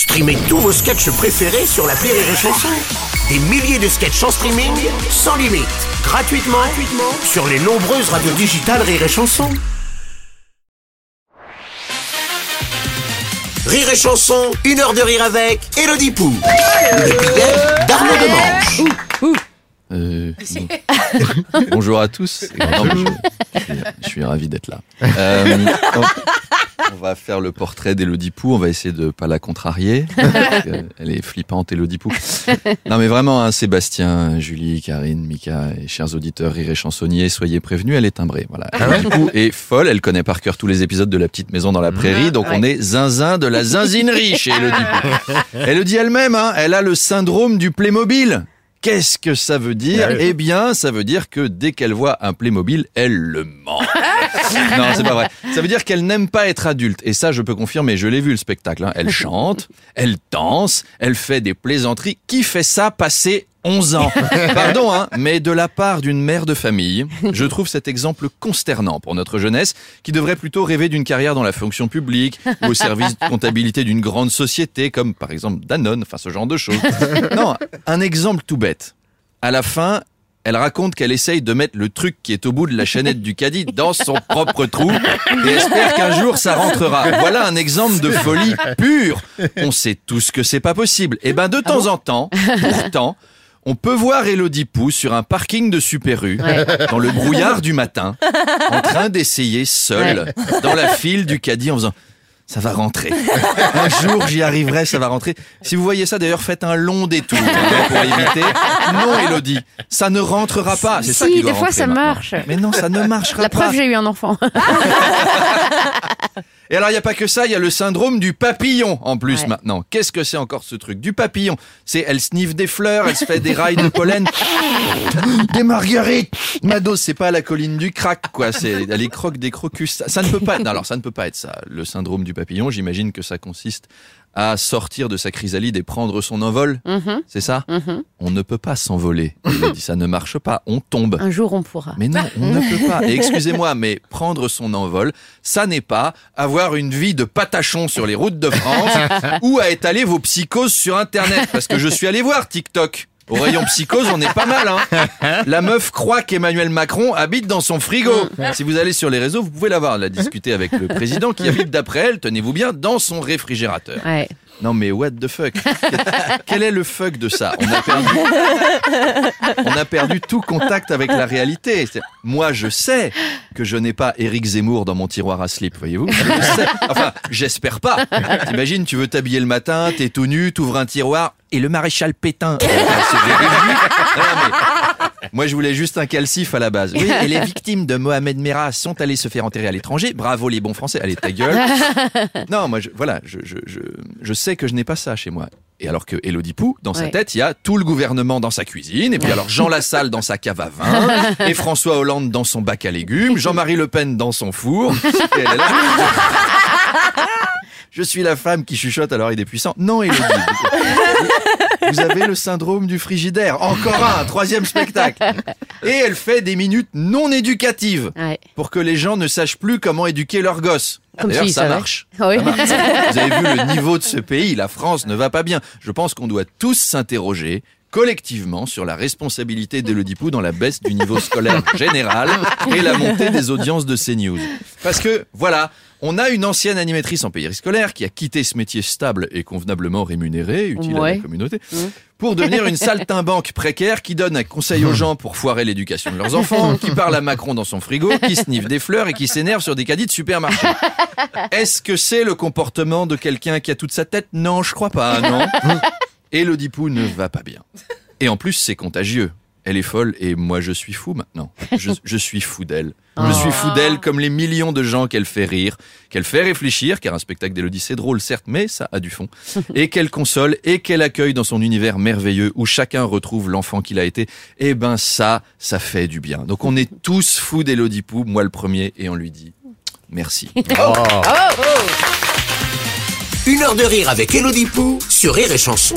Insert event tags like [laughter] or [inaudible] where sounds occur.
Streamez tous vos sketchs préférés sur la Rire et Chanson. Des milliers de sketchs en streaming, sans limite, gratuitement, gratuitement sur les nombreuses radios digitales Rire et Chanson. Rire et Chanson, une heure de rire avec Elodie Pou. Le bidet d'Arnaud Demanche. Euh, bon. [laughs] Bonjour à tous. Non, mais je, je suis, je suis ravi d'être là. Euh, [laughs] on va faire le portrait d'Elodie Pou. On va essayer de pas la contrarier. [laughs] Elle est flippante, Elodie Pou. Non, mais vraiment, hein, Sébastien, Julie, Karine, Mika et chers auditeurs rire et chansonniers, soyez prévenus, elle est timbrée. Voilà. Elodie Pou est folle. Elle connaît par cœur tous les épisodes de La Petite Maison dans la Prairie. Donc, on est zinzin de la zinzinerie chez Elodie Pou. [laughs] Elle le dit elle-même, hein, elle a le syndrome du Playmobil. Qu'est-ce que ça veut dire? Eh bien, ça veut dire que dès qu'elle voit un Playmobil, elle le ment. [laughs] [laughs] non, c'est pas vrai. Ça veut dire qu'elle n'aime pas être adulte. Et ça, je peux confirmer, je l'ai vu le spectacle. hein. Elle chante, elle danse, elle fait des plaisanteries. Qui fait ça passer 11 ans? [laughs] Pardon, hein, mais de la part d'une mère de famille, je trouve cet exemple consternant pour notre jeunesse qui devrait plutôt rêver d'une carrière dans la fonction publique ou au service de comptabilité d'une grande société comme par exemple Danone, enfin ce genre de choses. Non, un exemple tout bête. À la fin, elle raconte qu'elle essaye de mettre le truc qui est au bout de la chaînette du caddie dans son propre trou et espère qu'un jour ça rentrera. Voilà un exemple de folie pure. On sait tous que c'est pas possible. Et ben de temps en temps, pourtant, on peut voir Elodie Pou sur un parking de Super U, dans le brouillard du matin, en train d'essayer seule, dans la file du caddie en faisant ça va rentrer. Un jour, j'y arriverai, ça va rentrer. Si vous voyez ça, d'ailleurs, faites un long détour hein, pour éviter. Non, Elodie, ça ne rentrera pas. C'est ça Si, qui doit des fois, ça maintenant. marche. Mais non, ça ne marchera La pas. preuve, j'ai eu un enfant. [laughs] Et alors, il n'y a pas que ça, il y a le syndrome du papillon en plus Ouais. maintenant. Qu'est-ce que c'est encore ce truc Du papillon? C'est, elle sniffe des fleurs, elle se fait des rails de pollen. [laughs] des marguerites Mado, c'est pas la colline du crack, quoi. C'est, elle les croque des crocus. Ça, ça ne peut pas être, non, alors ça ne peut pas être ça. Le syndrome du papillon, j'imagine que ça consiste à sortir de sa chrysalide et prendre son envol. Mhm, C'est ça mhm. On ne peut pas s'envoler. Il dit, ça ne marche pas, on tombe. Un jour, on pourra. Mais non, on ne peut pas. Et excusez-moi, mais prendre son envol, ça n'est pas avoir une vie de patachon sur les routes de France [laughs] ou à étaler vos psychoses sur Internet. Parce que je suis allé voir TikTok. Au rayon psychose, on est pas mal, hein. La meuf croit qu'Emmanuel Macron habite dans son frigo. Si vous allez sur les réseaux, vous pouvez la voir, la discuter avec le président qui habite d'après elle, tenez-vous bien, dans son réfrigérateur. Ouais. Non mais what the fuck? [laughs] Quel est le fuck de ça? On a perdu [laughs] tout contact avec la réalité. Moi je sais que je n'ai pas Éric Zemmour dans mon tiroir à slip, voyez-vous? Enfin, j'espère pas. T'imagines, tu veux t'habiller le matin, t'es tout nu, t'ouvres un tiroir et le maréchal Pétain. [laughs] Mais Moi je voulais juste un calcif à la base. Oui, et les victimes de Mohamed Merah sont allées se faire enterrer à l'étranger. Bravo les bons Français. Allez ta gueule. Non, moi, voilà, je, je sais que je n'ai pas ça chez moi. Et alors que Elodie Pou, dans sa Ouais. tête, il y a tout le gouvernement dans sa cuisine, et puis alors Jean Lassalle dans sa cave à vin, [laughs] et François Hollande dans son bac à légumes, Jean-Marie Le Pen dans son four. [laughs] Et elle est là. [laughs] Je suis la femme qui chuchote à l'oreille des puissants. Non, Elodie. Vous avez le syndrome du frigidaire. Encore un, troisième spectacle. Et elle fait des minutes non éducatives Ouais. pour que les gens ne sachent plus comment éduquer leurs gosses. Comme D'ailleurs, ça marche. Oui. Vous avez vu le niveau de ce pays, la France ne va pas bien. Je pense qu'on doit tous s'interroger collectivement sur la responsabilité d'Elodie Pou dans la baisse du niveau scolaire général et la montée des audiences de CNews. Parce que, voilà, on a une ancienne animatrice en périscolaire qui a quitté ce métier stable et convenablement rémunéré, utile à Ouais. la communauté, Mmh. pour devenir une saltimbanque précaire qui donne un conseil aux gens pour foirer l'éducation de leurs enfants, qui parle à Macron dans son frigo, qui sniffe des fleurs et qui s'énerve sur des caddies de supermarché. Est-ce que c'est le comportement de quelqu'un qui a toute sa tête? Non, je crois pas, non. Elodie Pou ne va pas bien. Et en plus, c'est contagieux. Elle est folle et moi je suis fou maintenant. Je, je suis fou d'elle. Je suis fou d'elle comme les millions de gens qu'elle fait rire, qu'elle fait réfléchir, car un spectacle d'Elodie c'est drôle certes, mais ça a du fond. [laughs] Et qu'elle console et qu'elle accueille dans son univers merveilleux où chacun retrouve l'enfant qu'il a été. Eh ben ça, ça fait du bien. Donc on est tous fous d'Elodie Pou, moi le premier, et on lui dit merci. [laughs] Une heure de rire avec Elodie Pou sur Rire et Chanson.